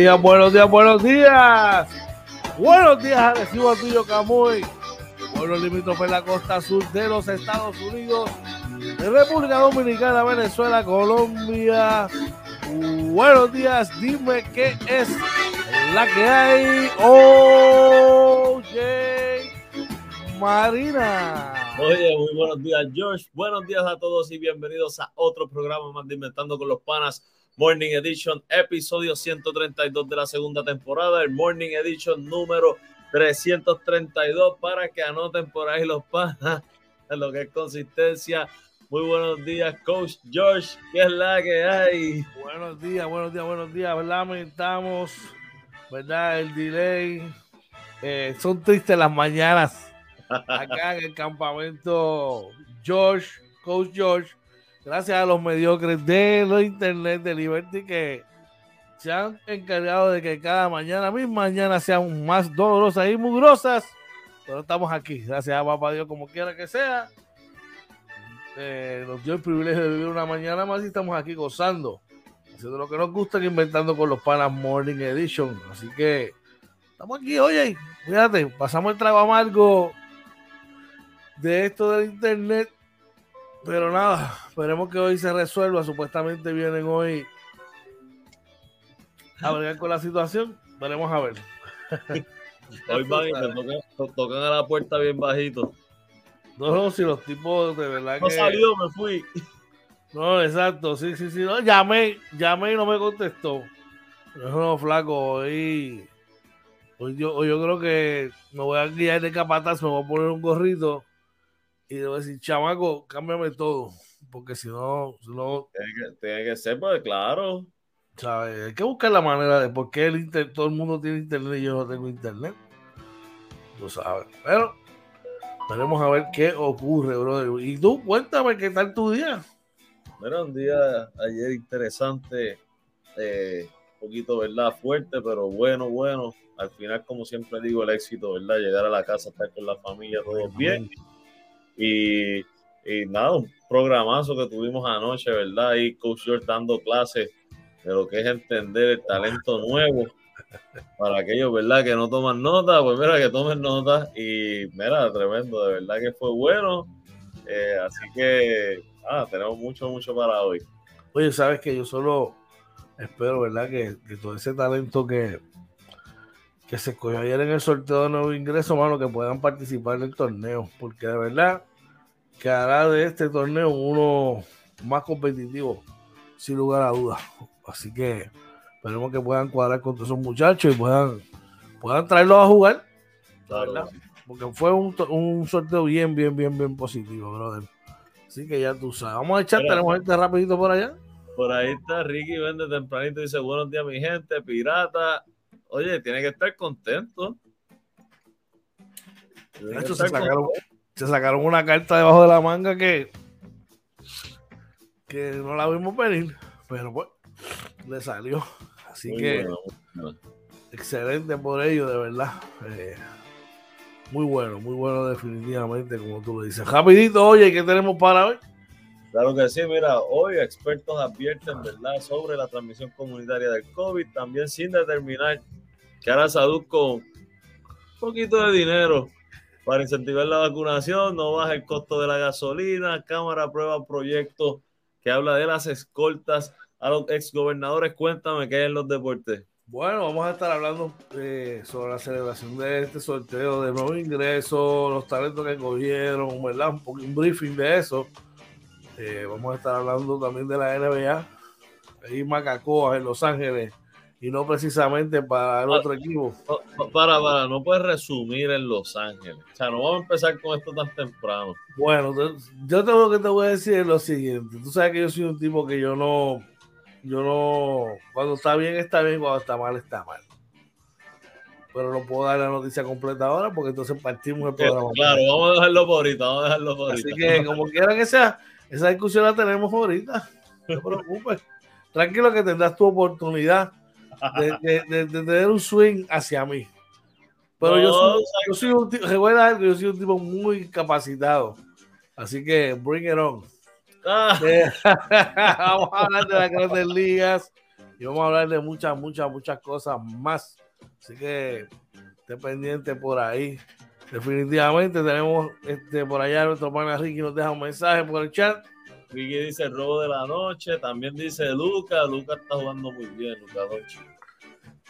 Días, buenos días, buenos días. Buenos días, recibo tuyo Camuy. Pueblo limítrofe en la costa sur de los Estados Unidos, República Dominicana, Venezuela, Colombia. Buenos días, dime qué es la que hay. Oye, Marina. Oye, muy buenos días, George. Buenos días a todos y bienvenidos a otro programa más de Inventando con los Panas Morning Edition, episodio 132 de la segunda temporada, el Morning Edition número 332 para que anoten por ahí los panas en lo que es consistencia. Muy buenos días, Coach George. ¿Qué es la que hay? Buenos días, buenos días, buenos días. Lamentamos, ¿verdad? El delay. Eh, son tristes las mañanas acá en el campamento George, Coach George gracias a los mediocres de los internet de Liberty que se han encargado de que cada mañana, mis mañanas sean más dolorosas y mugrosas. Pero estamos aquí, gracias a papá Dios, como quiera que sea. Eh, nos dio el privilegio de vivir una mañana más y estamos aquí gozando, haciendo lo que nos gusta, inventando con los panas Morning Edition. Así que estamos aquí, oye, fíjate, pasamos el trago amargo de esto del internet pero nada, esperemos que hoy se resuelva. Supuestamente vienen hoy a ver con la situación. Veremos a ver. Hoy van y tocan, tocan, a la puerta bien bajito. No, no, si los tipos de verdad no que. No salió, me fui. No, exacto, sí, sí, sí. No, llamé, llamé y no me contestó. No, flaco, hoy, hoy, yo, hoy yo creo que me voy a guiar de capataz, me voy a poner un gorrito y le voy a decir, chamaco, cámbiame todo, porque si no, si no tiene, que, ser, pues claro. ¿sabes? Hay que buscar la manera de por qué el todo el mundo tiene internet y yo no tengo internet. Tú sabes. Pero veremos a ver qué ocurre, brother. Y tú, cuéntame qué tal tu día. Era un día ayer interesante, eh, un poquito, ¿verdad? Fuerte, pero bueno, bueno. Al final, como siempre digo, el éxito, ¿verdad? Llegar a la casa, estar con la familia, todo bien. Y, nada, un programazo que tuvimos anoche, ¿verdad? Y Coach George dando clases de lo que es entender el talento nuevo para aquellos, ¿verdad? Que no toman nota, pues mira, que tomen nota. Y mira, tremendo, de verdad que fue bueno. Eh, así que, ah, tenemos mucho, mucho para hoy. Oye, sabes que yo solo espero, ¿verdad? Que, todo ese talento que, que se escogió ayer en el sorteo de nuevo ingreso, mano, que puedan participar en el torneo, porque de verdad que hará de este torneo uno más competitivo, sin lugar a dudas. Así que esperemos que puedan cuadrar con todos esos muchachos y puedan, puedan traerlos a jugar. Porque fue un, sorteo bien, bien, bien, bien positivo, brother. Así que ya tú sabes. Vamos a echar, tenemos gente rapidito por allá. Por ahí está Ricky Vende tempranito, dice buenos días mi gente, pirata. Oye, tiene que estar contento. se, sacaron, se sacaron una carta debajo de la manga que, que no la vimos venir, pero pues le salió. Así que excelente por ello, de verdad. Eh, muy bueno, muy bueno definitivamente, como tú lo dices. Rapidito, oye, ¿qué tenemos para hoy? Claro que sí, mira, hoy expertos advierten, ¿verdad?, sobre la transmisión comunitaria del COVID, también sin determinar que hará salud con un poquito de dinero para incentivar la vacunación, no baja el costo de la gasolina, Cámara aprueba proyecto que habla de las escoltas a los exgobernadores. Cuéntame qué hay en los deportes. Bueno, vamos a estar hablando eh, sobre la celebración de este sorteo de nuevos ingresos, los talentos que cogieron, ¿verdad? Un, un briefing de eso. Eh, vamos a estar hablando también de la NBA. Ahí Macacoa en Los Ángeles y no precisamente para el otro equipo. Para, para, no puedes resumir en Los Ángeles. O sea, no vamos a empezar con esto tan temprano. Bueno, yo tengo que te voy a decir lo siguiente. Tú sabes que yo soy un tipo que yo no yo no, cuando está bien está bien, cuando está mal está mal. Pero no puedo dar la noticia completa ahora porque entonces partimos el programa. Claro, vamos a dejarlo por ahorita, vamos a dejarlo por ahorita. Así que como quiera que sea, esa discusión la tenemos ahorita. No te preocupes. Tranquilo que tendrás tu oportunidad de, de, tener un swing hacia mí. Pero yo, soy, yo soy un tipo, yo soy un tipo muy capacitado. Así que bring it on. Ah. vamos a hablar de las grandes ligas y vamos a hablar de muchas, muchas, muchas cosas más. Así que esté pendiente por ahí. Definitivamente tenemos este, por allá nuestro pana Ricky nos deja un mensaje por el chat. Ricky dice robo de la noche. También dice Luca. Luca está jugando muy bien, Luca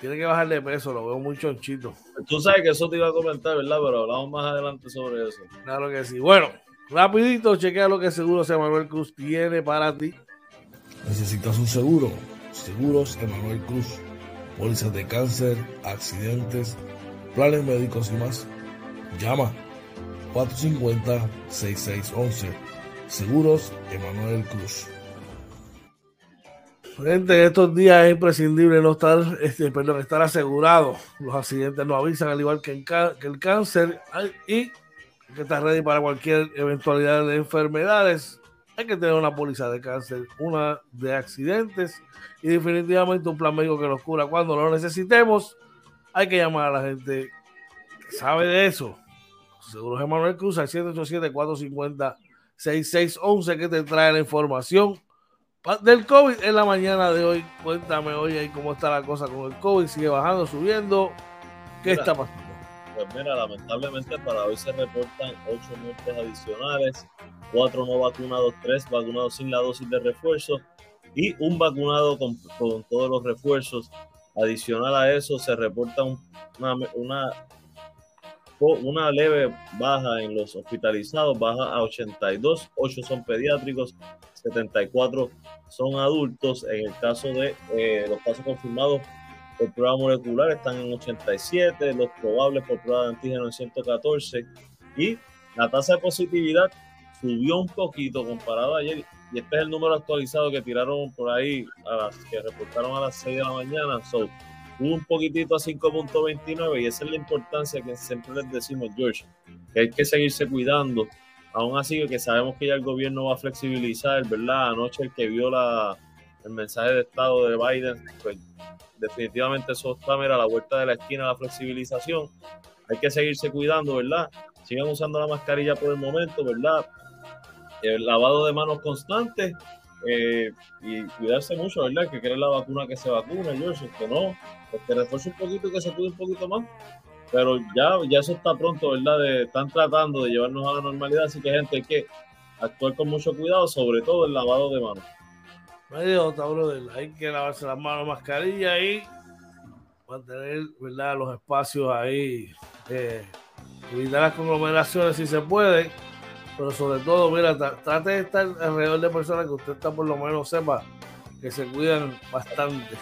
Tiene que bajarle peso, lo veo muy chonchito. Tú sabes que eso te iba a comentar, ¿verdad? Pero hablamos más adelante sobre eso. Claro que sí. Bueno, Rapidito, chequea lo que Seguros Emanuel Cruz tiene para ti. Necesitas un seguro. Seguros Emanuel Cruz. Pólizas de cáncer, accidentes, planes médicos y más. Llama 450-6611. Seguros Emanuel Cruz. Gente, estos días es imprescindible no estar, este, perdón, estar asegurado. Los accidentes no avisan, al igual que, el cáncer. Y que estar ready para cualquier eventualidad de enfermedades. Hay que tener una póliza de cáncer, una de accidentes y definitivamente un plan médico que nos cura cuando lo necesitemos. Hay que llamar a la gente que sabe de eso. Seguros Emanuel Cruz al 787-450-6611 que te trae la información del COVID en la mañana de hoy. Cuéntame hoy cómo está la cosa con el COVID. Sigue bajando, subiendo. ¿Qué está pasando? Pues mira, lamentablemente para hoy se reportan ocho muertes adicionales, cuatro no vacunados, tres vacunados sin la dosis de refuerzo y un vacunado con, todos los refuerzos. Adicional a eso se reporta una, una, una leve baja en los hospitalizados, baja a 82, 8 son pediátricos, 74 son adultos. En el caso de eh, los casos confirmados, por prueba molecular están en 87, los probables por prueba de antígeno en 114 y la tasa de positividad subió un poquito comparado ayer y este es el número actualizado que tiraron por ahí, que reportaron a las 6 de la mañana. So, un poquitito a 5.29 y esa es la importancia que siempre les decimos, George, que hay que seguirse cuidando. Aún así, que sabemos que ya el gobierno va a flexibilizar, ¿verdad? Anoche el que vio la, el mensaje de estado de Biden, pues definitivamente eso está a la vuelta de la esquina la flexibilización. Hay que seguirse cuidando, ¿verdad? Sigan usando la mascarilla por el momento, ¿verdad? El lavado de manos constante eh, y cuidarse mucho, ¿verdad? Que quiere la vacuna que se vacune, George, que no, pues que refuerce un poquito que se cuide un poquito más. Pero ya, ya eso está pronto, ¿verdad? De, están tratando de llevarnos a la normalidad, así que gente hay que actuar con mucho cuidado, sobre todo el lavado de manos. Otra, brother. Hay que lavarse las manos, mascarilla y mantener ¿verdad? los espacios ahí, eh, evitar las conglomeraciones si se puede, pero sobre todo, mira, trate de estar alrededor de personas que usted está por lo menos sepa que se cuidan bastante,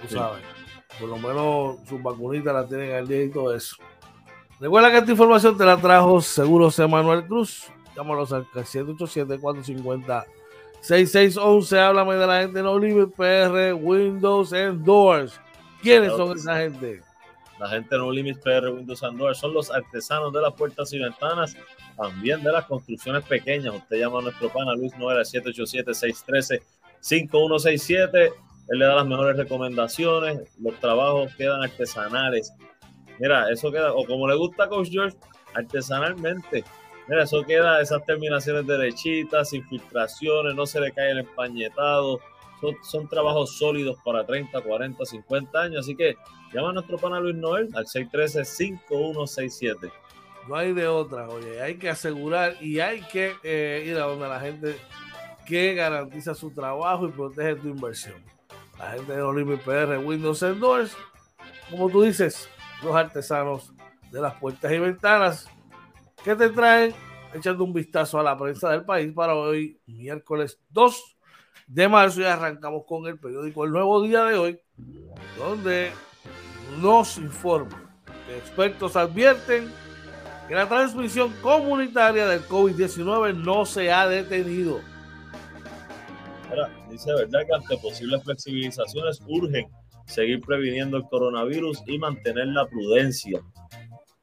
tú sabes. Por lo menos sus vacunitas las tienen al día y todo eso. Recuerda que esta información te la trajo Seguros Emanuel Cruz. Llámanos al 787 450 6611, háblame de la gente No Limit PR, Windows and Doors. ¿Quiénes son esa gente? La gente No Limit PR, Windows and Doors son los artesanos de las puertas y ventanas, también de las construcciones pequeñas. Usted llama a nuestro pana Luis Noera 787-613-5167. Él le da las mejores recomendaciones. Los trabajos quedan artesanales. Mira, eso queda, o como le gusta a Coach George, artesanalmente Mira, eso queda, esas terminaciones derechitas, infiltraciones, no se le cae el empañetado. Son, trabajos sólidos para 30, 40, 50 años. Así que llama a nuestro pana Luis Noel al 613-5167. No hay de otra, oye, hay que asegurar y hay que eh, ir a donde la gente que garantiza su trabajo y protege tu inversión. La gente de Olympic PR, Windows and Doors, como tú dices, los artesanos de las puertas y ventanas que te traen echando un vistazo a la prensa del país para hoy, miércoles 2 de marzo, y arrancamos con el periódico El Nuevo Día de hoy, donde nos informa que expertos advierten que la transmisión comunitaria del COVID-19 no se ha detenido. Dice verdad que ante posibles flexibilizaciones urgen seguir previniendo el coronavirus y mantener la prudencia.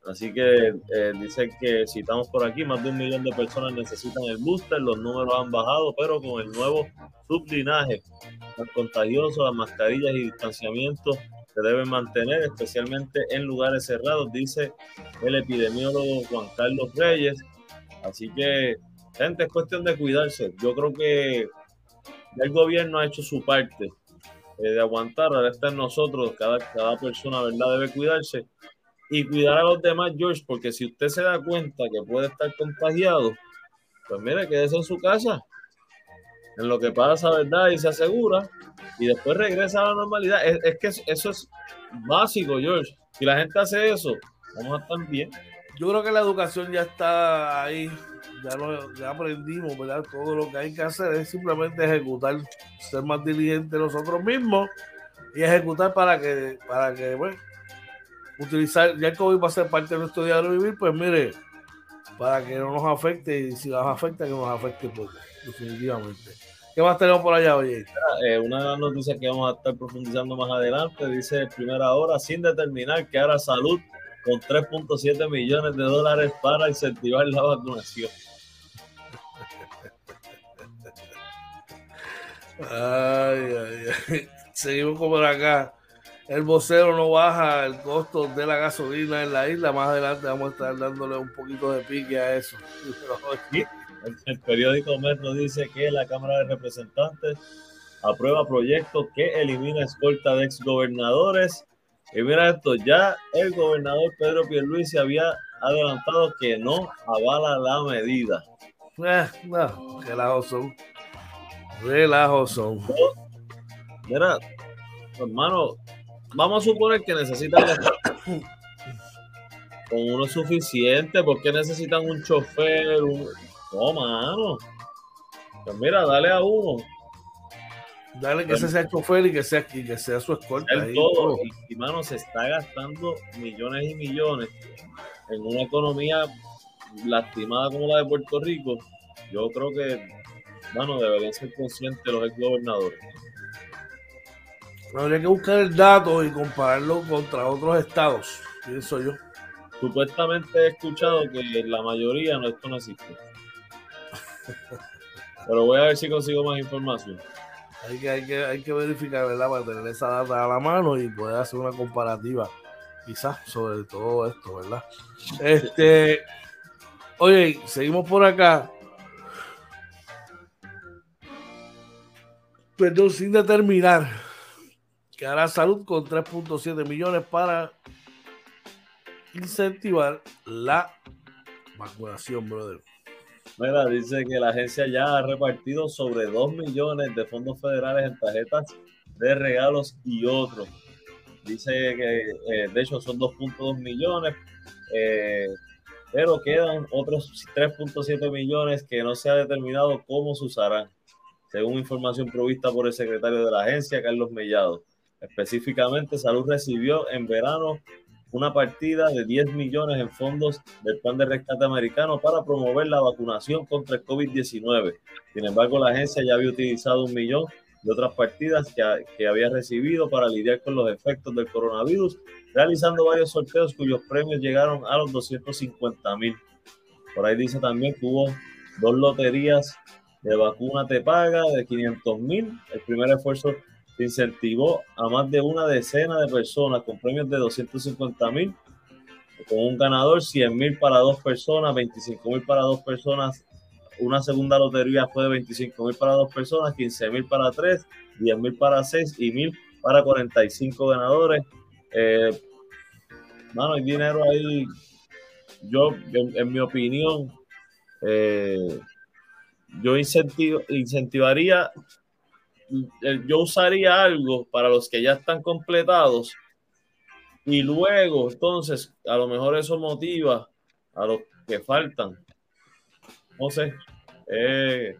Así que eh, dicen que si estamos por aquí, más de un millón de personas necesitan el booster, los números han bajado, pero con el nuevo sublinaje, los contagiosos, las mascarillas y distanciamientos se deben mantener, especialmente en lugares cerrados, dice el epidemiólogo Juan Carlos Reyes. Así que, gente, es cuestión de cuidarse. Yo creo que el gobierno ha hecho su parte eh, de aguantar, ahora está en nosotros, cada, cada persona, ¿verdad?, debe cuidarse y cuidar a los demás, George, porque si usted se da cuenta que puede estar contagiado, pues mire, quédese en su casa, en lo que pasa, ¿verdad? Y se asegura, y después regresa a la normalidad. Es, que eso es básico, George. Si la gente hace eso, vamos a estar bien. Yo creo que la educación ya está ahí, ya, lo, ya aprendimos, ¿verdad? Todo lo que hay que hacer es simplemente ejecutar, ser más diligentes nosotros mismos y ejecutar para que, para que, bueno, utilizar, ya que hoy va a ser parte de nuestro diario vivir, pues mire, para que no nos afecte y si nos afecta, que nos afecte pues, definitivamente. ¿Qué más tenemos por allá, oye? Eh, una de las noticias que vamos a estar profundizando más adelante, dice primera hora, sin determinar que ahora salud con 3.7 millones de dólares para incentivar la vacunación. Ay, ay, ay. Seguimos por acá el vocero no baja el costo de la gasolina en la isla. Más adelante vamos a estar dándole un poquito de pique a eso. El, periódico Metro dice que la Cámara de Representantes aprueba proyecto que elimina escolta de exgobernadores. Y mira esto, ya el gobernador Pedro Pierluisi había adelantado que no avala la medida. Eh, no, relajo son. Relajo son. Mira, hermano, vamos a suponer que necesitan con uno suficiente, porque necesitan un chofer? Un... No, mano. Pues mira, dale a uno. Dale que ese sea el chofer y que sea, que sea su escolta. todo. Y, mano, se está gastando millones y millones en una economía lastimada como la de Puerto Rico. Yo creo que, mano, deberían ser conscientes los ex gobernadores. Habría que buscar el dato y compararlo contra otros estados, pienso yo. Supuestamente he escuchado que la mayoría no, esto no existe. Pero voy a ver si consigo más información. Hay que, hay que, hay que verificar, ¿verdad? Para tener esa data a la mano y poder hacer una comparativa, quizás, sobre todo esto, ¿verdad? Este, oye, seguimos por acá. Perdón, sin determinar que hará salud con 3.7 millones para incentivar la vacunación, brother. Mira, dice que la agencia ya ha repartido sobre 2 millones de fondos federales en tarjetas de regalos y otros. Dice que eh, de hecho son 2.2 millones, eh, pero quedan otros 3.7 millones que no se ha determinado cómo se usarán, según información provista por el secretario de la agencia, Carlos Mellado. Específicamente, Salud recibió en verano una partida de 10 millones en fondos del Plan de Rescate Americano para promover la vacunación contra el COVID-19. Sin embargo, la agencia ya había utilizado un millón de otras partidas que, que, había recibido para lidiar con los efectos del coronavirus, realizando varios sorteos cuyos premios llegaron a los 250 mil. Por ahí dice también que hubo dos loterías de vacuna te paga de 500 mil. El primer esfuerzo incentivó a más de una decena de personas con premios de 250 mil, con un ganador 100 mil para dos personas, 25 mil para dos personas. Una segunda lotería fue de 25 mil para dos personas, 15 mil para tres, 10 mil para seis y mil para 45 ganadores. Eh, mano, hay dinero ahí yo, en, mi opinión, eh, yo incentivaría, eh, yo usaría algo para los que ya están completados y luego, entonces, a lo mejor eso motiva a los que faltan. No sé, es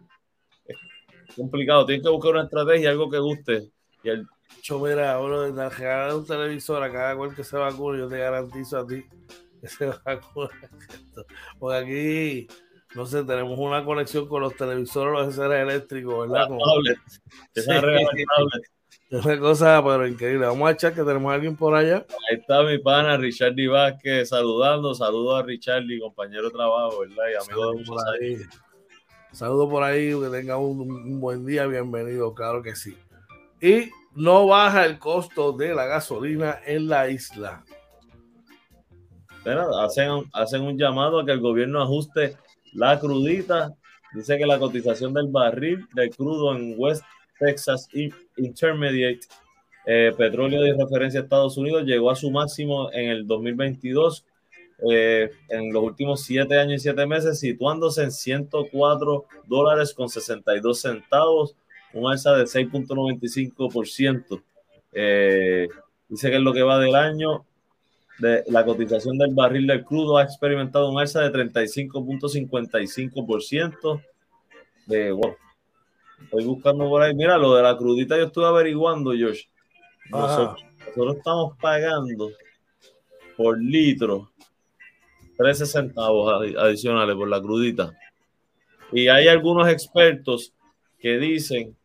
complicado. Tienes que buscar una estrategia, algo que guste. Y el... Yo, mira, uno de regalar un televisor a cada cual que se vacune, yo te garantizo a ti que se vacune. Porque aquí, no sé, tenemos una conexión con los televisores, los seres eléctricos, ¿verdad? Como... Es una cosa, pero increíble. Vamos a echar que tenemos a alguien por allá. Ahí está mi pana Richard Vázquez saludando. Saludos a Richard, compañero de trabajo, ¿verdad? Y amigo de por ahí. Saludos por ahí, que tenga un, buen día, bienvenido, claro que sí. Y no baja el costo de la gasolina en la isla. hacen, hacen un llamado a que el gobierno ajuste la crudita. Dice que la cotización del barril de crudo en West Texas Intermediate, eh, petróleo de referencia a Estados Unidos, llegó a su máximo en el 2022, eh, en los últimos siete años y siete meses, situándose en 104 dólares con 62 centavos, un alza de 6.95%. Eh, dice que es lo que va del año, de, la cotización del barril del crudo ha experimentado un alza de 35.55%. De, wow, Estoy buscando por ahí. Mira, lo de la crudita yo estuve averiguando, Josh. Nosotros, estamos pagando por litro 13 centavos adicionales por la crudita. Y hay algunos expertos que dicen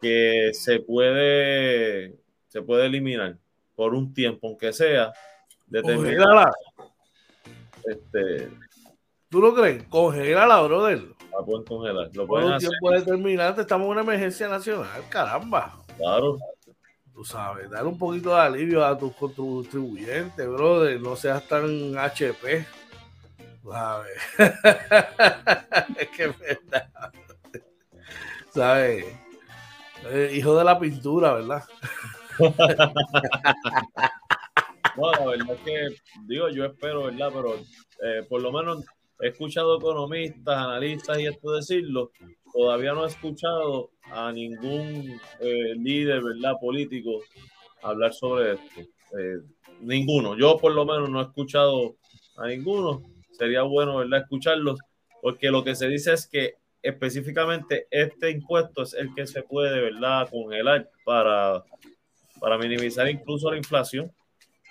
que se puede, se puede eliminar por un tiempo, aunque sea determinada. Este, ¿Tú lo crees? Congela brother. La pueden congelar. Lo pueden hacer. tiempo determinante, estamos en una emergencia nacional, caramba. Claro. Tú sabes, dar un poquito de alivio a tus contribuyentes, brother. No seas tan HP. ¿Sabes? es que es verdad. ¿Sabes? Eh, hijo de la pintura, ¿verdad? no, la verdad es que, digo, yo espero, ¿verdad? Pero eh, por lo menos he escuchado economistas, analistas y esto decirlo, todavía no he escuchado a ningún eh, líder, ¿verdad?, político hablar sobre esto. Eh, ninguno. Yo por lo menos no he escuchado a ninguno. Sería bueno, ¿verdad?, escucharlos, porque lo que se dice es que específicamente este impuesto es el que se puede, ¿verdad?, congelar para, para minimizar incluso la inflación.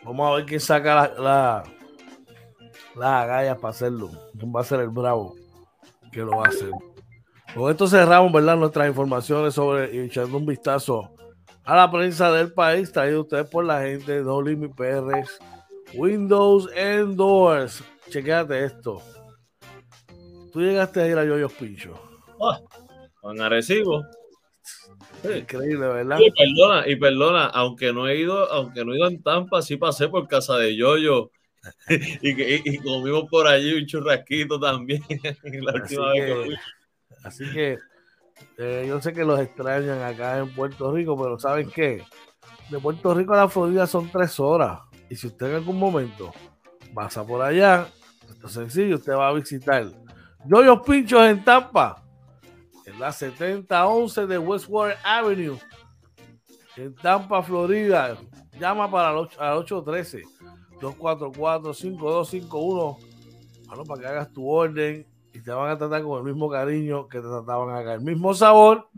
Vamos a ver quién saca la las agallas para hacerlo. Va a ser el bravo que lo va a hacer. Con esto cerramos, ¿verdad? Nuestras informaciones sobre y echando un vistazo a la prensa del país, traído ustedes por la gente de No Limit PRs, Windows and Doors. Chequéate esto. Tú llegaste a ir a Yoyos Pincho. Ah, con Arecibo. Increíble, ¿verdad? Y perdona, y perdona, aunque no he ido, aunque no he ido en Tampa, sí pasé por casa de Yoyo y, comimos por allí un churrasquito también la última así vez que, Así que eh, yo sé que los extrañan acá en Puerto Rico, pero ¿saben qué? De Puerto Rico a la Florida son tres horas. Y si usted en algún momento pasa por allá, esto es sencillo, usted va a visitar Yoyos Pinchos en Tampa, en la 7011 de Westwater Avenue, en Tampa, Florida. Llama para el 813 244-5251. Bueno, para que hagas tu orden y te van a tratar con el mismo cariño que te trataban acá. El mismo sabor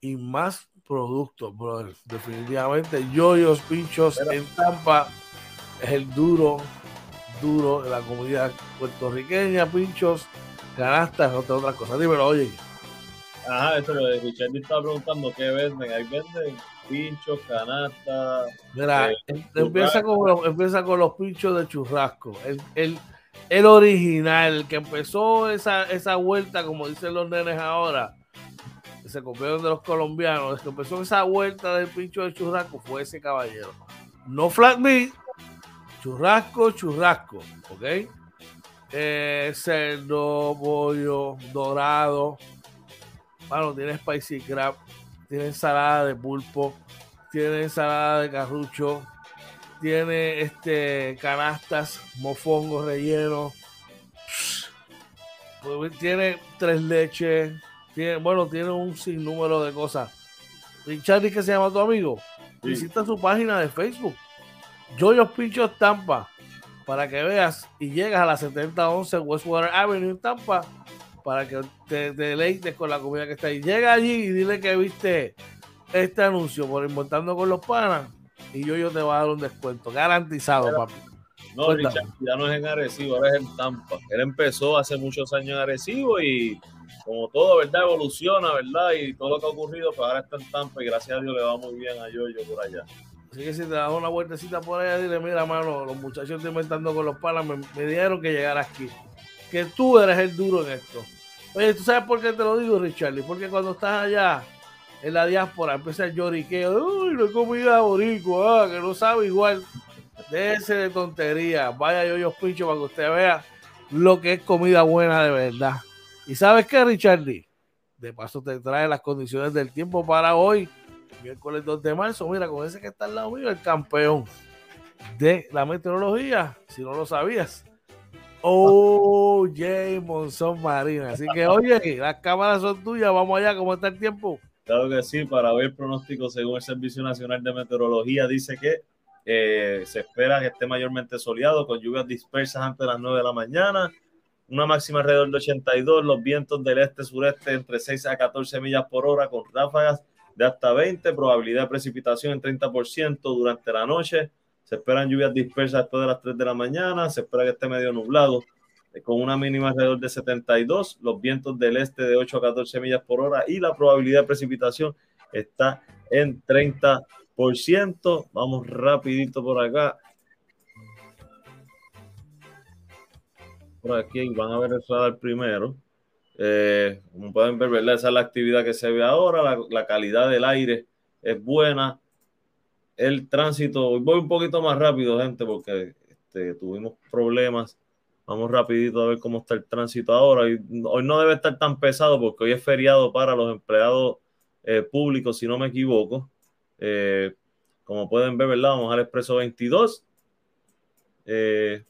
y más productos, brother. Definitivamente, Yoyos Pinchos en Tampa es el duro, duro de la comunidad puertorriqueña. Pinchos, canastas, otras cosas. Dímelo, oye. Ajá, eso lo de Richard estaba preguntando qué venden. Ahí venden pinchos, canastas. Mira, eh, em, empieza, con los, empieza con los pinchos de churrasco. El, el, original, el que empezó esa, esa vuelta, como dicen los nenes ahora, que se copiaron de los colombianos, el que empezó esa vuelta del pincho de churrasco fue ese caballero. No flat meat, churrasco, churrasco, ¿ok? Eh, cerdo, pollo, dorado. Bueno, tiene spicy crab, tiene ensalada de pulpo, tiene ensalada de carrucho, tiene este canastas, mofongos rellenos, pues, tiene tres leches, tiene, bueno, tiene un sinnúmero de cosas. Richard, que se llama tu amigo? Visita su página de Facebook, Joyos Pinchos Tampa, para que veas y llegas a la 7011 Westwater Avenue en Tampa para que te, deleites con la comida que está ahí. Llega allí y dile que viste este anuncio por Inventando con los Panas y yo, yo te voy a dar un descuento garantizado, papi. No, Richard, ya no es en Arecibo, ahora es en Tampa. Él empezó hace muchos años en Arecibo y como todo, ¿verdad? Evoluciona, ¿verdad? Y todo lo que ha ocurrido, pues ahora está en Tampa y gracias a Dios le va muy bien a yo por allá. Así que si te das una vueltecita por allá, dile, mira, mano, los muchachos te inventando con los palas me, me dieron que llegar aquí. Que tú eres el duro en esto. Oye, ¿tú sabes por qué te lo digo, Richard? Porque cuando estás allá en la diáspora empieza el lloriqueo, uy, no comida boricua, ah, que no sabe igual. Déjese de tontería. Vaya yo, yo pincho para que usted vea lo que es comida buena de verdad. ¿Y sabes qué, Richardy? De paso te trae las condiciones del tiempo para hoy, miércoles 2 de marzo. Mira, con ese que está al lado mío, el campeón de la meteorología, si no lo sabías. Oh, J. Monzón Marina. Así que, oye, las cámaras son tuyas. Vamos allá, ¿cómo está el tiempo? Claro que sí, para ver pronóstico según el Servicio Nacional de Meteorología, dice que eh, se espera que esté mayormente soleado con lluvias dispersas antes de las 9 de la mañana, una máxima alrededor de 82, los vientos del este-sureste entre 6 a 14 millas por hora con ráfagas de hasta 20, probabilidad de precipitación en 30% durante la noche, se esperan lluvias dispersas después de las 3 de la mañana, se espera que esté medio nublado eh, con una mínima alrededor de 72, los vientos del este de 8 a 14 millas por hora y la probabilidad de precipitación está en 30%. Vamos rapidito por acá. Por aquí van a ver el radar primero. Eh, como pueden ver, esa es la actividad que se ve ahora. La, calidad del aire es buena. El tránsito, voy un poquito más rápido, gente, porque este, tuvimos problemas. Vamos rapidito a ver cómo está el tránsito ahora. Hoy, no debe estar tan pesado porque hoy es feriado para los empleados eh, públicos, si no me equivoco. Eh, como pueden ver, ¿verdad? Vamos al expreso 22. Eh,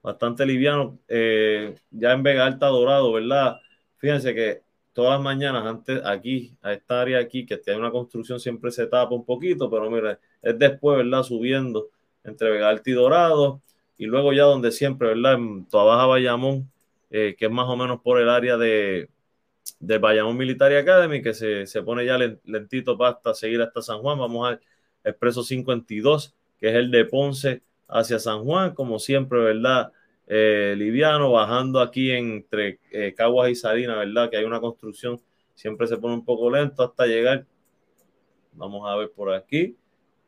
bastante liviano. ya en Vega Alta Dorado, ¿verdad? Fíjense que todas las mañanas, antes aquí, a esta área aquí, que tiene una construcción, siempre se tapa un poquito, pero mire, es después, ¿verdad? Subiendo entre Vega Alta y Dorado. Y luego ya donde siempre, ¿verdad? En Toda Baja Bayamón, que es más o menos por el área de, del Bayamón Military Academy, que se, se pone ya lentito para hasta seguir hasta San Juan. Vamos al expreso 52, que es el de Ponce hacia San Juan, como siempre, ¿verdad? Eh, liviano, bajando aquí entre eh, Caguas y Salinas, ¿verdad? Que hay una construcción, siempre se pone un poco lento hasta llegar. Vamos a ver por aquí.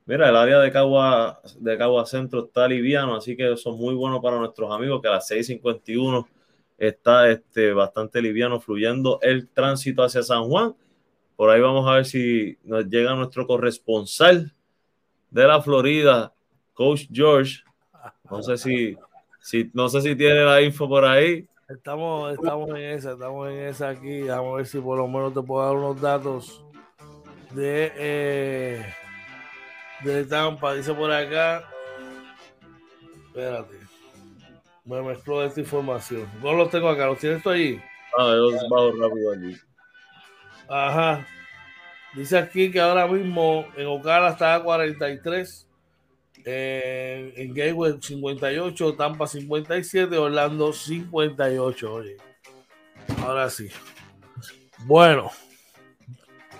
Mira, el área de Cagua, de Cagua Centro está liviano, así que eso es muy bueno para nuestros amigos, que a las 6.51 está este, bastante liviano, fluyendo el tránsito hacia San Juan. Por ahí vamos a ver si nos llega nuestro corresponsal de la Florida, Coach George. No sé si, si, no sé si tiene la info por ahí. Estamos, estamos en esa, estamos en esa aquí. Vamos a ver si por lo menos te puedo dar unos datos de, eh, de Tampa. Dice por acá. Espérate me mezcló esta información. No los tengo acá, ¿los tienes tú allí? Ah, yo bajo rápido allí. Ajá. Dice aquí que ahora mismo en Ocala está a 43, eh, en Gateway 58, Tampa 57, Orlando 58. Oye, ahora sí. Bueno,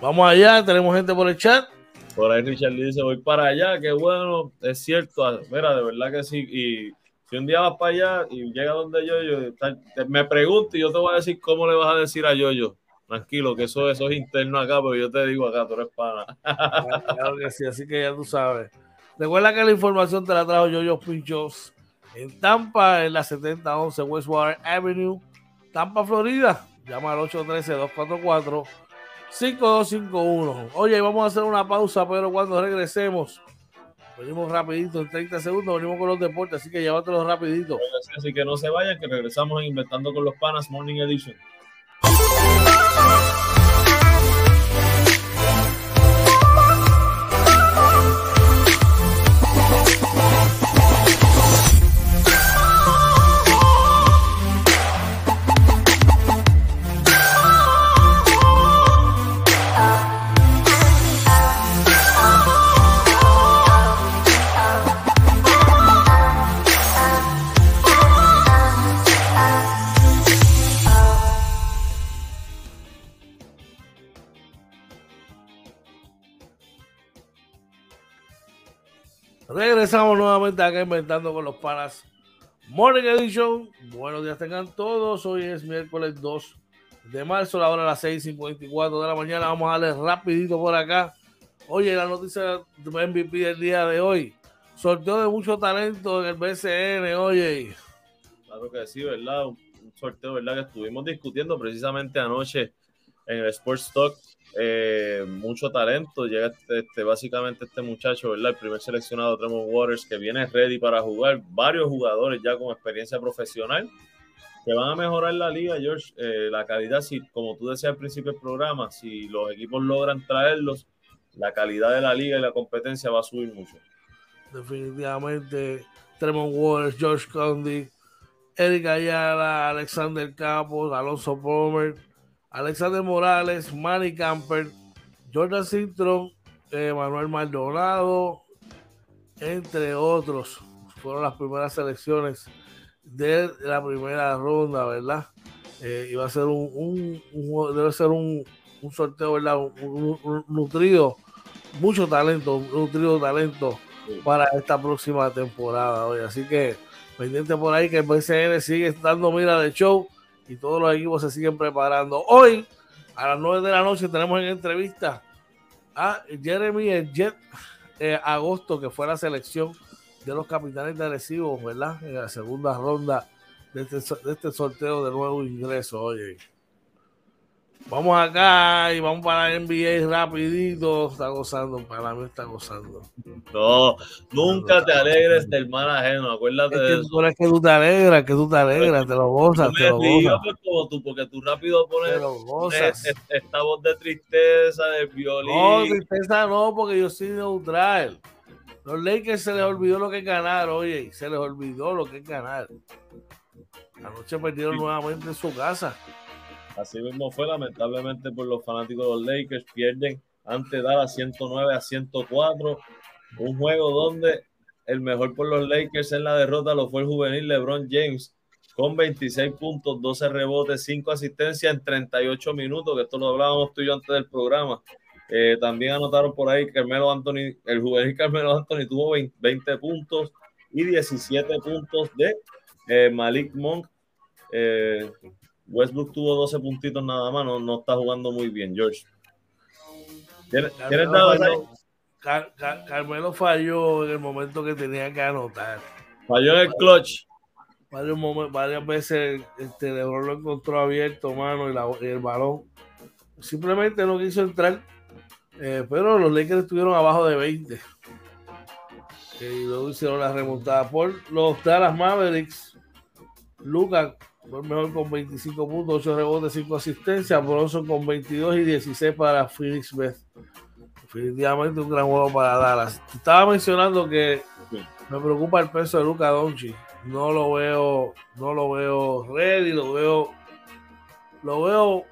vamos allá, tenemos gente por el chat. Por ahí Richard dice, voy para allá, qué bueno, es cierto, mira, de verdad que sí, y si un día vas para allá y llega donde yo, yo me pregunto y yo te voy a decir cómo le vas a decir a Yoyo. Tranquilo, que eso, eso es interno acá, pero yo te digo acá, tú eres pana. Claro que sí, así que ya tú sabes. Recuerda que la información te la trajo Yoyo Pinchos en Tampa, en la 7011 Westwater Avenue, Tampa, Florida. Llama al 813-244-5251. Oye, vamos a hacer una pausa, pero cuando regresemos Venimos rapidito, en 30 segundos, venimos con los deportes, así que llévatelo rapidito. Así que no se vayan, que regresamos en Inventando con los Panas Morning Edition. Regresamos nuevamente acá inventando con los panas. Morning Edition. Buenos días tengan todos. Hoy es miércoles 2 de marzo, la hora a las 6.54 de la mañana. Vamos a darle rapidito por acá. Oye, la noticia de MVP del día de hoy. Sorteo de mucho talento en el BCN, oye. Claro que sí, ¿verdad? Un sorteo, ¿verdad? Que estuvimos discutiendo precisamente anoche en el Sports Talk eh, mucho talento. Llega este, este, básicamente este muchacho, ¿verdad? El primer seleccionado, Tremont Waters, que viene ready para jugar. Varios jugadores ya con experiencia profesional que van a mejorar la liga, George. Eh, la calidad, si, como tú decías al principio del programa, si los equipos logran traerlos, la calidad de la liga y la competencia va a subir mucho. Definitivamente, Tremont Waters, George Condi, Eric Ayala, Alexander Capos, Alonso Palmer Alexander Morales, Manny Camper, Jordan Cintron, eh, Manuel Maldonado, entre otros. Fueron las primeras selecciones de la primera ronda, ¿verdad? Eh, iba a ser un, debe ser un, sorteo, ¿verdad? Un, nutrido, mucho talento, nutrido talento para esta próxima temporada hoy. Así que pendiente por ahí que el BCN sigue dando mira de show y todos los equipos se siguen preparando. Hoy, a las 9 de la noche, tenemos en entrevista a Jeremy el Jet eh, Agosto, que fue la selección de los capitanes de Recibo, ¿verdad? En la segunda ronda de este, de este sorteo de nuevo ingreso. Oye. Vamos acá y vamos para la NBA rapidito. Está gozando, para mí está gozando. No, nunca te alegres del mal ajeno, acuérdate es de que eso. es que tú te alegras, que tú te alegras, te lo gozas, te lo gozas. Pues, como tú, porque tú rápido pones te lo gozas. esta voz de tristeza, de violín. No, tristeza no, porque yo soy neutral. Los Lakers se les olvidó lo que es ganar, oye, se les olvidó lo que es ganar. Anoche perdieron nuevamente en su casa. Así mismo fue, lamentablemente, por los fanáticos de los Lakers. Pierden ante Dallas 109 a 104. Un juego donde el mejor por los Lakers en la derrota lo fue el juvenil LeBron James con 26 puntos, 12 rebotes, 5 asistencias en 38 minutos, que esto lo hablábamos tú y yo antes del programa. Eh, también anotaron por ahí Carmelo Anthony, el juvenil Carmelo Anthony tuvo 20, puntos y 17 puntos de eh, Malik Monk. Eh, Westbrook tuvo 12 puntitos nada más, no, está jugando muy bien, George. Carmelo falló en el momento que tenía que anotar. Falló en el clutch. Varias, veces este, Lebron lo encontró abierto, mano, y, el balón. Simplemente no quiso entrar. Eh, pero los Lakers estuvieron abajo de 20. y luego hicieron la remontada por los Dallas Mavericks. Lucas fue mejor con 25 puntos, 8 rebotes, 5 asistencias. Bronson con 22 y 16 para Phoenix Beth. Definitivamente un gran juego para Dallas. Estaba mencionando que me preocupa el peso de Luca Doncic. No lo veo, no lo veo ready, lo veo, lo veo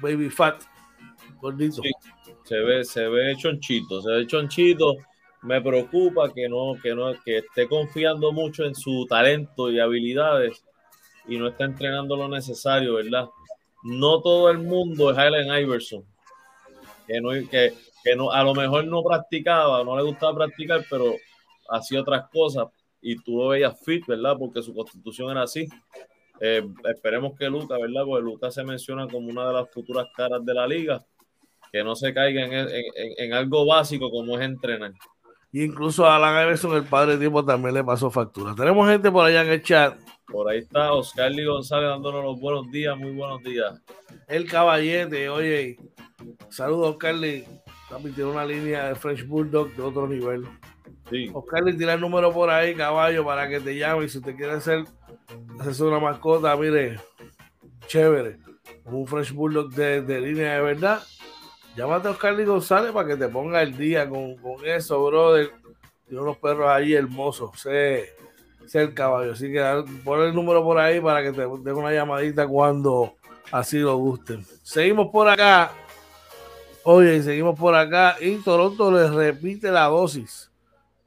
baby fat, gordito. se ve, se ve chonchito, se ve chonchito. Me preocupa que no, que no, que esté confiando mucho en su talento y habilidades y no está entrenando lo necesario, ¿verdad? No todo el mundo es Allen Iverson, que, no, que, que no, a lo mejor no practicaba, no le gustaba practicar, pero hacía otras cosas y tú lo veías fit, ¿verdad? Porque su constitución era así. Eh, esperemos que Luca, ¿verdad? Porque Luca se menciona como una de las futuras caras de la liga, que no se caiga en, en, en algo básico como es entrenar. Y incluso a Alan Iverson, el padre de tiempo, también le pasó factura. Tenemos gente por allá en el chat. Por ahí está Oscar Lee González dándonos los buenos días, muy buenos días. El caballete, oye, saludos Oscar Lee. También tiene una línea de French Bulldog de otro nivel. Sí. Oscar Lee, tira el número por ahí, caballo, para que te llame. Y si usted quiere hacer, hacerse una mascota, mire, chévere. Un French Bulldog de, de línea de verdad Llámate a Oscar González para que te ponga el día con, eso, brother. Tiene unos perros ahí hermosos. Sé, sé el caballo. Así que pon el número por ahí para que te dé una llamadita cuando así lo gusten. Seguimos por acá. Oye, seguimos por acá. Y Toronto le repite la dosis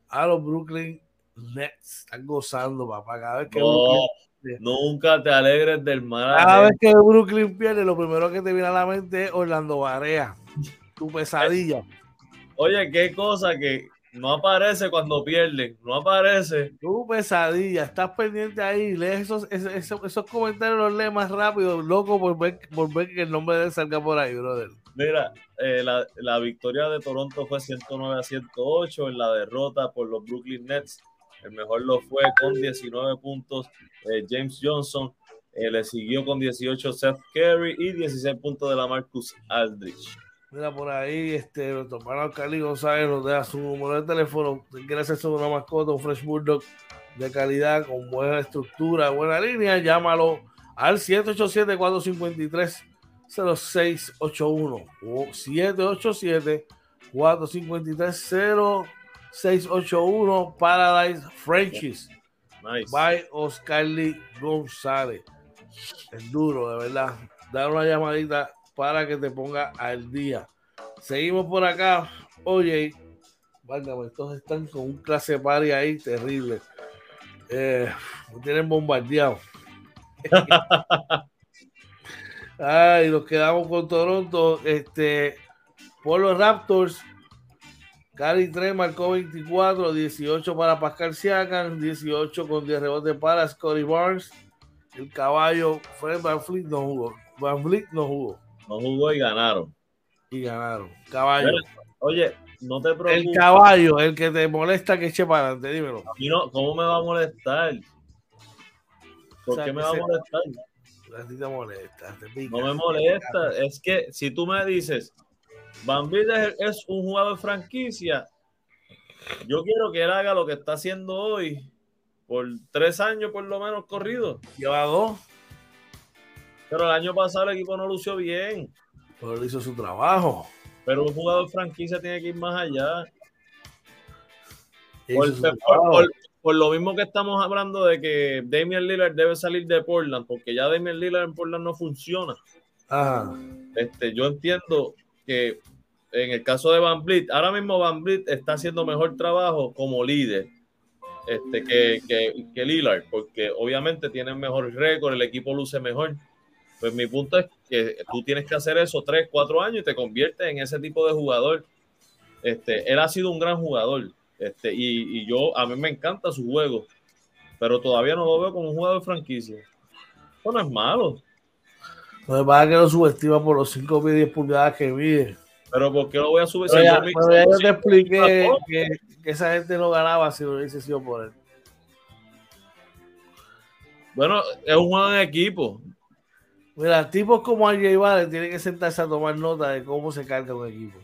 a los Brooklyn Nets. Están gozando, papá. Cada vez que Nunca te alegres del mal. Cada vez que Brooklyn pierde, lo primero que te viene a la mente es Orlando Barea tu pesadilla. Oye, qué cosa que no aparece cuando pierden, no aparece. Tu pesadilla, estás pendiente ahí, lees esos, esos, esos, comentarios, los lees más rápido, loco, por ver, por ver que el nombre de él salga por ahí, brother. Mira, eh, la, la, victoria de Toronto fue 109 a 108, en la derrota por los Brooklyn Nets, el mejor lo fue con 19 puntos eh, James Johnson, eh, le siguió con 18 Seth Curry y 16 puntos de la Marcus Aldrich. Mira, por ahí, este, nuestro hermano Cali González nos deja su número de teléfono. Quiere hacerse una mascota, un Fresh Bulldog de calidad, con buena estructura, buena línea, llámalo al 787-453-0681 o 787-453-0681 Paradise Frenchies nice. by Oscar Lee González. Es duro, de verdad. Dar una llamadita para que te ponga al día. Seguimos por acá. Oye, válgame, estos están con un clase party ahí terrible. Eh, me tienen bombardeado. Ay, nos quedamos con Toronto. Este, por los Raptors, Cali 3 marcó 24, 18 para Pascal Siakam, 18 con 10 rebotes para Scotty Barnes. El caballo Fred Van Fleet no jugó. Van Fleet no jugó. No jugó y ganaron. Y ganaron. Caballo. oye, no te preocupes. El caballo, el que te molesta que eche para adelante, dímelo. no, ¿Cómo me va a molestar? ¿Por qué me va a molestar? A ti te molesta. no me molesta. Es que si tú me dices, es, es un jugador de franquicia, yo quiero que él haga lo que está haciendo hoy por tres años por lo menos corrido. Lleva dos. Pero el año pasado el equipo no lució bien. Pero él hizo su trabajo. Pero un jugador franquicia tiene que ir más allá. Por, lo mismo que estamos hablando de que Damian Lillard debe salir de Portland, porque ya Damian Lillard en Portland no funciona. Este, yo entiendo que en el caso de Van Vliet, ahora mismo Van Vliet está haciendo mejor trabajo como líder este, que, que, que Lillard, porque obviamente tiene mejor récord, el equipo luce mejor pues mi punto es que tú tienes que hacer eso tres, cuatro años y te conviertes en ese tipo de jugador. Este, él ha sido un gran jugador. Este, y, yo, a mí me encanta su juego, pero todavía no lo veo como un jugador de franquicia. Eso no es malo. Lo que pasa es que lo subestima por los 5 pies 10 pulgadas que mide. Pero ¿por qué lo voy a subestimar? Pero ya, yo te expliqué que, que, esa gente no ganaba si lo hubiese sido por él. Bueno, es un buen equipo. Mira, tipos como AJ Barrett tienen que sentarse a tomar nota de cómo se carga un equipo.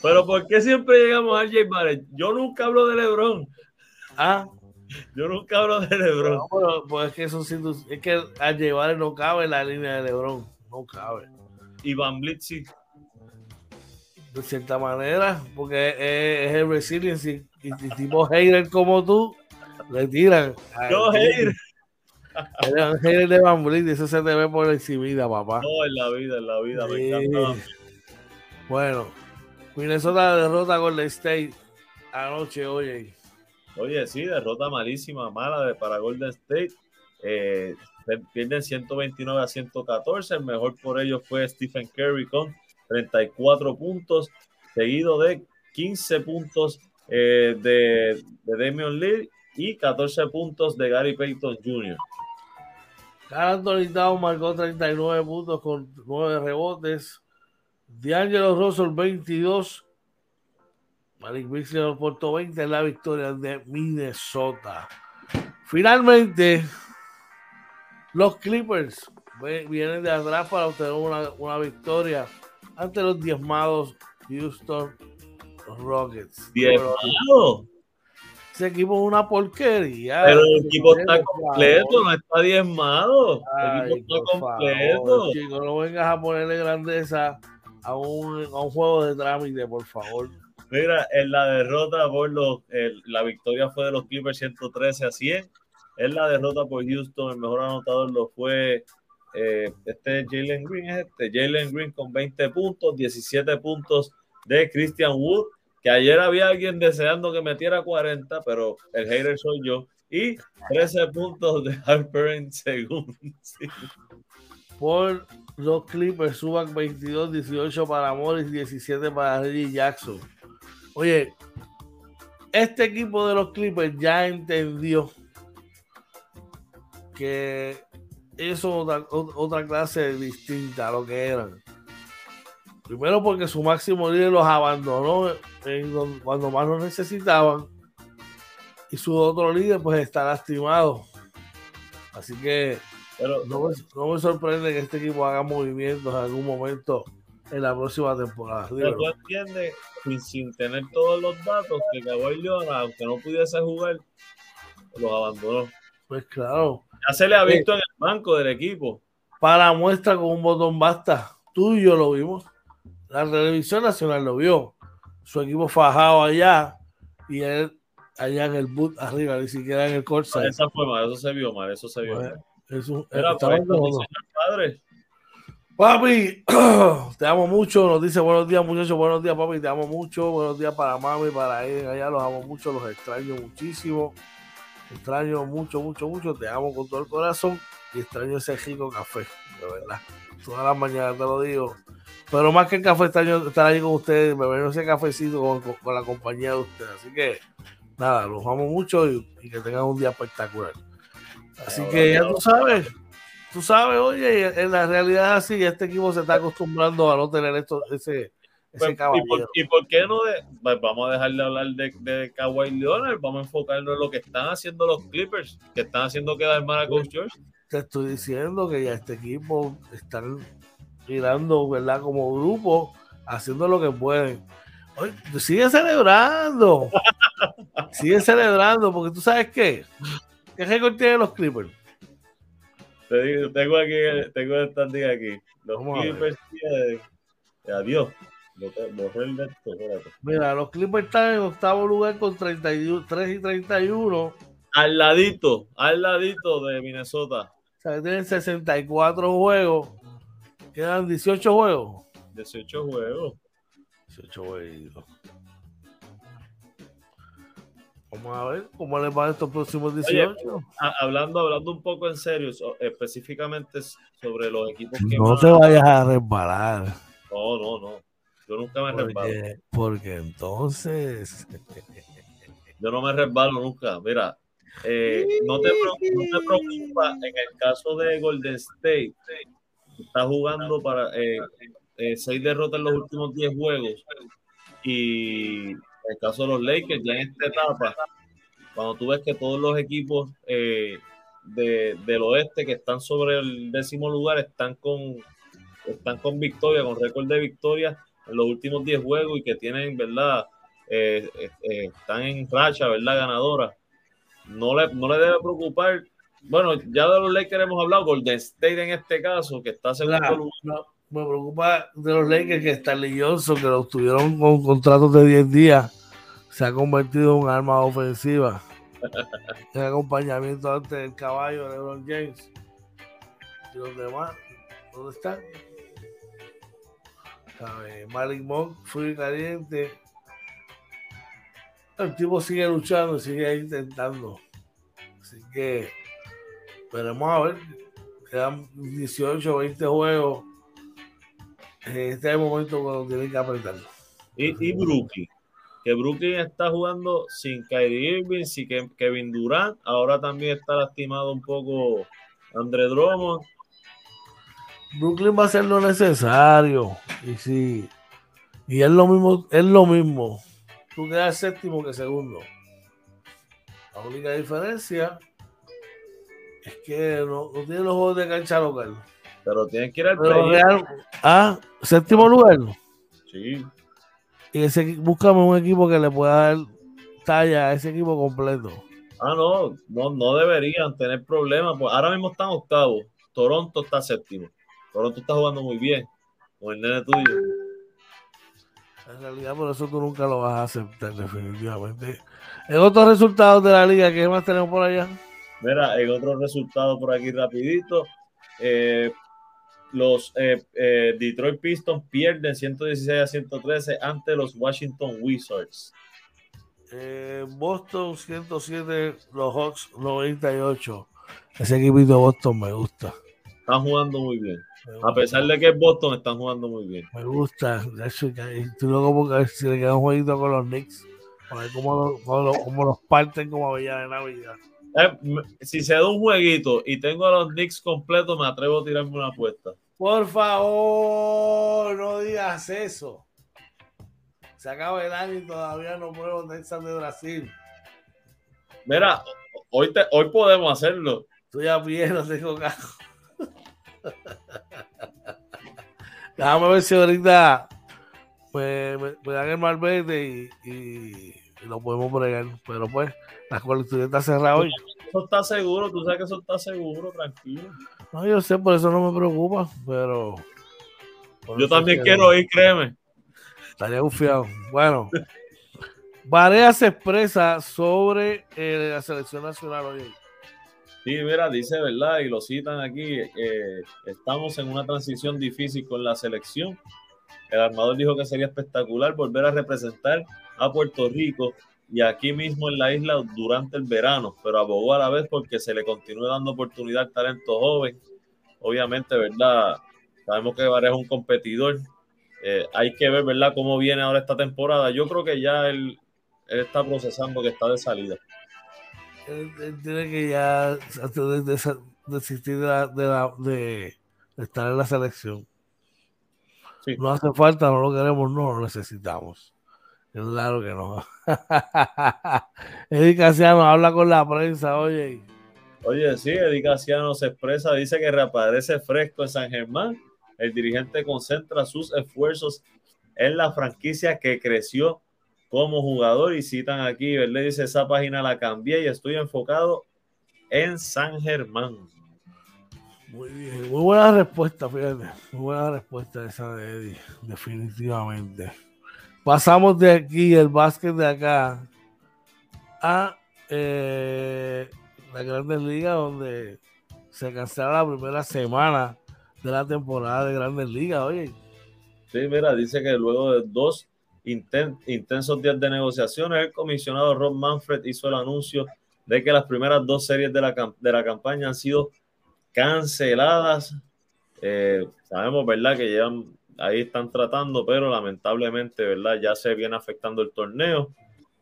Pero ¿por qué siempre llegamos a AJ Barrett? Yo nunca hablo de LeBron. Ah. Yo nunca hablo de LeBron. No, pero, pues es que eso es que AJ Barrett no cabe en la línea de LeBron. No cabe. Y Van Blitz sí. De cierta manera, porque es, el resiliency. Y, tipo hater como tú, le tiran. Yo hater. El ángel de Van eso se te ve por exhibida, papá. No, en la vida, en la vida, me encanta. Bueno, Minnesota derrota con Golden State anoche, oye. Oye, sí, derrota malísima, mala de, para Golden State. Eh, pierden 129 a 114. El mejor por ellos fue Stephen Curry con 34 puntos, seguido de 15 puntos eh, de, de Damian Lee y 14 puntos de Gary Payton Jr. Carl Towns marcó 39 puntos con 9 rebotes. D'Angelo Russell 22. Malik Beasley aportó 20 en la victoria de Minnesota. Finalmente, los Clippers vienen de atrás para obtener una, una victoria ante los diezmados Houston Rockets. ¿Diezmados? Ese equipo es una porquería. Pero el equipo está completo, no está diezmado. el equipo está completo. Chico, no vengas a ponerle grandeza a un, a un juego de trámite, por favor. Mira, en la derrota por los, la victoria fue de los Clippers 113 a 100. En la derrota por Houston, el mejor anotador lo fue eh, este Jalen Green, es este Jalen Green con 20 puntos, 17 puntos de Christian Wood que ayer había alguien deseando que metiera 40, pero el hater soy yo. Y 13 puntos de Harper en segundo. Por los Clippers suban 22, 18 para Morris, 17 para Reggie Jackson. Oye, este equipo de los Clippers ya entendió que eso es otra, clase distinta a lo que eran. Primero porque su máximo líder los abandonó cuando más lo necesitaban. Y su otro líder pues está lastimado. Así que no, me, sorprende que este equipo haga movimientos en algún momento en la próxima temporada. Pero tú entiendes, sin, tener todos los datos, que Kawhi Leonard, aunque no pudiese jugar, los abandonó. Pues claro. Ya se le ha visto en el banco del equipo. Para muestra con un botón basta. Tú y yo lo vimos. La televisión nacional lo vio. Su equipo fajado allá y él allá en el boot arriba, ni siquiera en el corsa. Eso fue mal, eso se vio mal, eso se vio mal. Eso, Era, pues, padre. Papi, te amo mucho. Nos dice buenos días, muchachos. Buenos días, papi. Te amo mucho. Buenos días para mami, para él. Allá los amo mucho, los extraño muchísimo. Extraño mucho, mucho, mucho. Te amo con todo el corazón y extraño ese rico café, de verdad. Todas las mañanas te lo digo. Pero más que el café, extraño estar ahí con ustedes, beber ese cafecito con, la compañía de ustedes. Así que, nada, los amo mucho y, que tengan un día espectacular. Así que ya tú sabes, tú sabes, oye, en la realidad así, este equipo se está acostumbrando a no tener esto, ese, pues, ¿y, por, qué no pues, vamos a dejar de hablar de, de Kawhi Leonard? Vamos a enfocarnos en lo que están haciendo los Clippers, que están haciendo quedar mal a Coach George. Te estoy diciendo que ya este equipo están girando, ¿verdad? Como grupo, haciendo lo que pueden. Oye, sigue celebrando. sigue celebrando, porque tú sabes qué. ¿Qué récord tienen los Clippers? Te digo, tengo aquí, tengo standing aquí. Los Clippers tienen. Adiós. Mira, los Clippers están en octavo lugar con 33 y 31. Al ladito, al ladito de Minnesota. Sea, tienen 64 juegos. Quedan 18 juegos. 18 juegos. 18 juegos. Vamos a ver cómo les van estos próximos 18. hablando, hablando un poco en serio, específicamente sobre los equipos que. No te vayas a resbalar. No, no, no. Yo nunca me resbalo. Porque entonces. Yo no me resbalo nunca. Mira, eh, no, te, preocupes en el caso de Golden State. Está jugando para eh, eh, seis derrotas en los últimos diez juegos. Y en el caso de los Lakers, ya en esta etapa, cuando tú ves que todos los equipos de, del oeste que están sobre el décimo lugar están con, están con victoria, con récord de victoria en los últimos 10 juegos y que tienen, ¿verdad? Eh, eh, eh, están en racha, ¿verdad? Ganadora. No le, no le debe preocupar. Bueno, ya de los Lakers hemos hablado, Golden State en este caso, que está segundo lugar. me preocupa de los Lakers que está Johnson, que lo tuvieron con contratos de 10 días, se ha convertido en un arma ofensiva. el acompañamiento antes del caballo de LeBron James. ¿Y los demás? ¿Dónde están? Malik Monk fue caliente. El tipo sigue luchando, sigue intentando. Así que veremos a ver. Quedan 18, 20 juegos. Este es el momento cuando tienen que apretarlo. Y, y Brooklyn, que Brooklyn está jugando sin Kyrie Irving, sin Kevin Durant. Ahora también está lastimado un poco André Drummond. Brooklyn va a hacer lo necesario. Y sí. Y es lo mismo, es lo mismo. Tú quedas séptimo que segundo. La única diferencia es que no, no tiene los juegos de cancha local. Pero tienen que ir al Real, Ah, séptimo lugar. Sí. Y ese, búscame un equipo que le pueda dar talla a ese equipo completo. Ah, no, no, no deberían tener problemas. Pues ahora mismo están octavos. Toronto está séptimo. Toronto está jugando muy bien con el nene tuyo. En realidad, por eso tú nunca lo vas a aceptar, definitivamente. En otros resultados de la liga, ¿qué más tenemos por allá? Mira, en otros resultados por aquí rapidito. Eh, los eh, eh, Detroit Pistons pierden 116 a 113 ante los Washington Wizards. Boston 107, los Hawks 98. Ese equipito de Boston me gusta. Están jugando muy bien. A pesar de que Boston están jugando muy bien. Me gusta. Estoy loco porque si le queda un jueguito con los Knicks. A ver cómo, cómo, los parten como bella de Navidad. Eh, si se da un jueguito y tengo a los Knicks completos, me atrevo a tirarme una apuesta. Por favor, no digas eso. Se acaba el año y todavía no pruebo Texas de Brasil. Mira, hoy, te, hoy podemos hacerlo. Estoy a pie, no tengo cajo. Déjame ver si ahorita me, me, dan el malvete y, y, lo podemos bregar. Pero pues, la colectura está cerrada hoy. Eso está seguro, tú sabes que eso está seguro, tranquilo. No, yo sé, por eso no me preocupa, pero. Yo también quiero ir, créeme. Estaría confiado. Bueno. Varea se expresa sobre eh, la selección nacional hoy. Sí, mira, dice verdad, y lo citan aquí, estamos en una transición difícil con la selección. El armador dijo que sería espectacular volver a representar a Puerto Rico y aquí mismo en la isla durante el verano, pero abogó a la vez porque se le continúe dando oportunidad al talento joven. Obviamente, ¿verdad? Sabemos que Varea es un competidor. Eh, hay que ver, ¿verdad?, cómo viene ahora esta temporada. Yo creo que ya él, está procesando que está de salida tiene que ya desistir de, de, estar en la selección. No hace falta, no lo queremos, no lo necesitamos. Claro que no. Eddie Casiano habla con la prensa, oye. Oye, sí, Eddie Casiano se expresa, dice que reaparece fresco en San Germán. El dirigente concentra sus esfuerzos en la franquicia que creció como jugador y citan aquí, le dice, esa página la cambié y estoy enfocado en San Germán. Muy bien, muy buena respuesta, fíjate, muy buena respuesta esa de Eddie, definitivamente. Pasamos de aquí, el básquet de acá, a eh, la Grandes Ligas, donde se cancela la primera semana de la temporada de Grandes Ligas, oye. Sí, mira, dice que luego de dos intensos días de negociaciones, el comisionado Rob Manfred hizo el anuncio de que las primeras dos series de la, de la campaña han sido canceladas. Eh, sabemos, ¿verdad?, que ya ahí están tratando, pero lamentablemente, ¿verdad?, ya se viene afectando el torneo.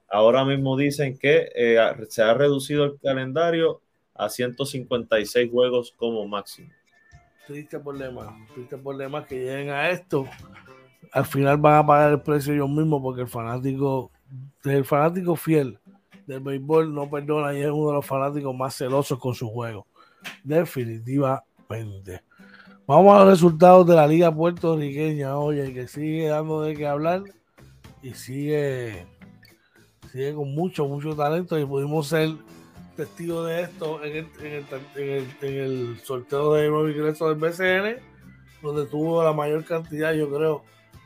Ahora mismo dicen que eh, se ha reducido el calendario a 156 juegos como máximo. Triste problema, triste problema que lleguen a esto al final van a pagar el precio ellos mismos porque el fanático, el fanático fiel del béisbol no perdona y es uno de los fanáticos más celosos con su juego. Definitivamente. Vamos a los resultados de la liga puertorriqueña, oye, que sigue dando de qué hablar y sigue, sigue con mucho, mucho talento y pudimos ser testigos de esto en el, sorteo de nuevo ingreso del BCN, donde tuvo la mayor cantidad, yo creo,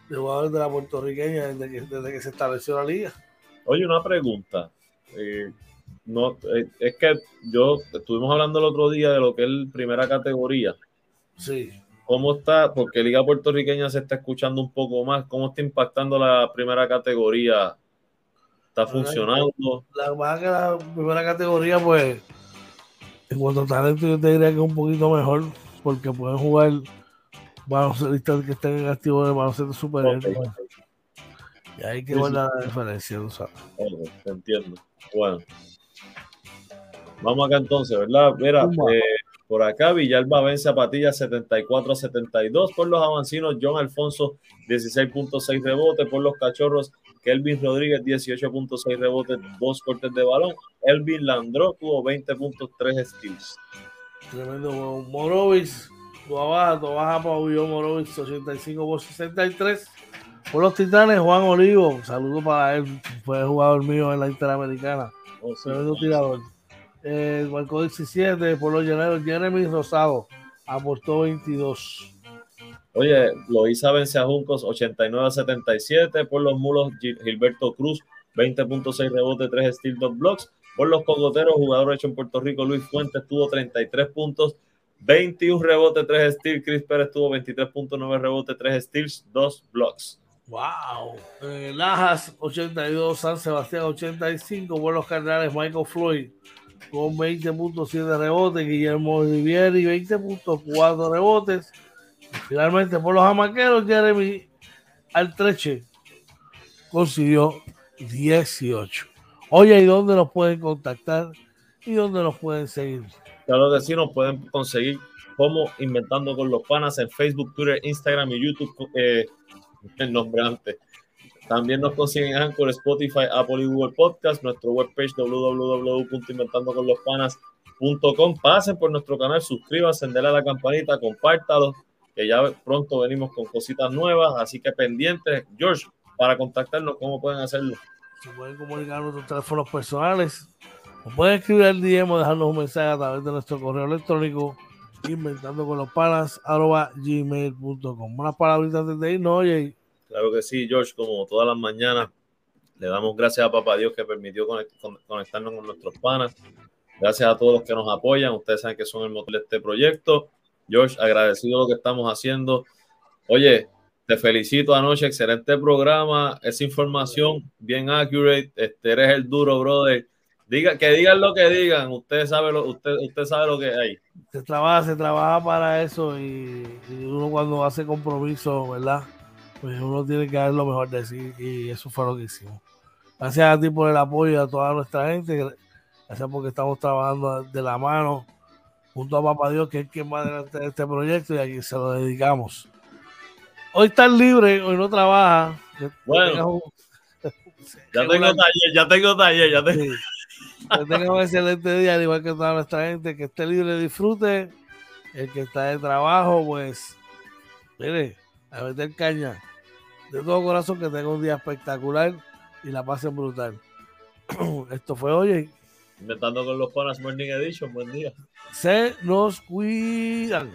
de jugadores de la puertorriqueña desde que, desde que se estableció la liga. Oye, una pregunta. Eh, no, eh, es que yo estuvimos hablando el otro día de lo que es primera categoría. Sí. ¿Cómo está? Porque Liga Puertorriqueña se está escuchando un poco más. ¿Cómo está impactando la primera categoría? ¿Está funcionando? La, la, la primera categoría, pues, en cuanto a talento, yo te diría que es un poquito mejor, porque pueden jugar baloncelistas que estén en activo de baloncesto superior. Okay. Y hay que ver la diferencia, ¿no sabes? entiendo. Bueno. Vamos acá entonces, ¿verdad? Mira, eh, por acá Villalba vence a Patilla 74 a 72. Por los avancinos, John Alfonso 16.6 rebotes. Por los cachorros, Kelvin Rodríguez 18.6 rebotes, dos cortes de balón. Elvin Landro tuvo 20.3 steals. Tremendo Morovis baja, baja Pablo Morovic 85 por 63. Por los Titanes, Juan Olivo, saludo para él, fue jugador mío en la Interamericana. Oh, tirador. Eh, marcó 17 por los llaneros. Jeremy Rosado aportó 22. Oye, Loisa vence a Juncos 89 a 77. Por los mulos, Gilberto Cruz 20.6 rebotes, 3 steals, 2 blocks. Por los cogoteros, jugador hecho en Puerto Rico, Luis Fuentes tuvo 33 puntos 21 rebotes, 3 steals. Chris Pérez tuvo 23.9 rebotes, 3 steals, 2 blocks. Wow. Eh, Lajas 82, San Sebastián 85. Por los Cardenales, Michael Floyd con 20.7 rebotes. Guillermo Rivieri 20.4 rebotes. Finalmente, por los amaqueros, Jeremy Altreche consiguió 18. Oye, ¿y dónde nos pueden contactar? ¿Y dónde nos pueden seguir? Claro que sí, nos pueden conseguir como Inventando con los Panas en Facebook, Twitter, Instagram y YouTube. Eh, el nombre antes. También nos consiguen en Anchor, Spotify, Apple y Google Podcast, nuestro webpage www.inventandoconlospanas.com. Pasen por nuestro canal, suscríbanse, denle a la campanita, compártalo, que ya pronto venimos con cositas nuevas, así que pendientes. George, para contactarnos, ¿cómo pueden hacerlo? Se pueden comunicar nuestros teléfonos personales, nos pueden escribir al DM o dejarnos un mensaje a través de nuestro correo electrónico inventando con los panas arroba gmail.com. Unas palabritas antes de irnos, oye. Claro que sí, George, como todas las mañanas, le damos gracias a Papá Dios que permitió conectarnos con nuestros panas. Gracias a todos los que nos apoyan. Ustedes saben que son el motor de este proyecto. George, agradecido lo que estamos haciendo. Oye, te felicito anoche, excelente programa, esa información bien accurate. Este, eres el duro, brother. Diga, que digan lo que digan, usted sabe lo, usted, usted sabe lo que hay. Se trabaja, se trabaja para eso y, uno cuando hace compromiso, ¿verdad? Pues uno tiene que dar lo mejor de sí y eso fue lo que hicimos. Gracias a ti por el apoyo a toda nuestra gente, gracias porque estamos trabajando de la mano junto a Papá Dios, que es quien va adelante de este proyecto y aquí se lo dedicamos. Hoy estás libre, hoy no trabaja. Bueno, ya tengo taller, ya tengo taller, ya tengo. Que tenga un excelente día, al igual que toda nuestra gente, que esté libre, disfrute. El que está de trabajo, pues, mire, a meter caña. De todo corazón, que tenga un día espectacular y la pasen brutal. Esto fue hoy. Inventando con los Panas Morning Edition, buen día. Se nos cuidan.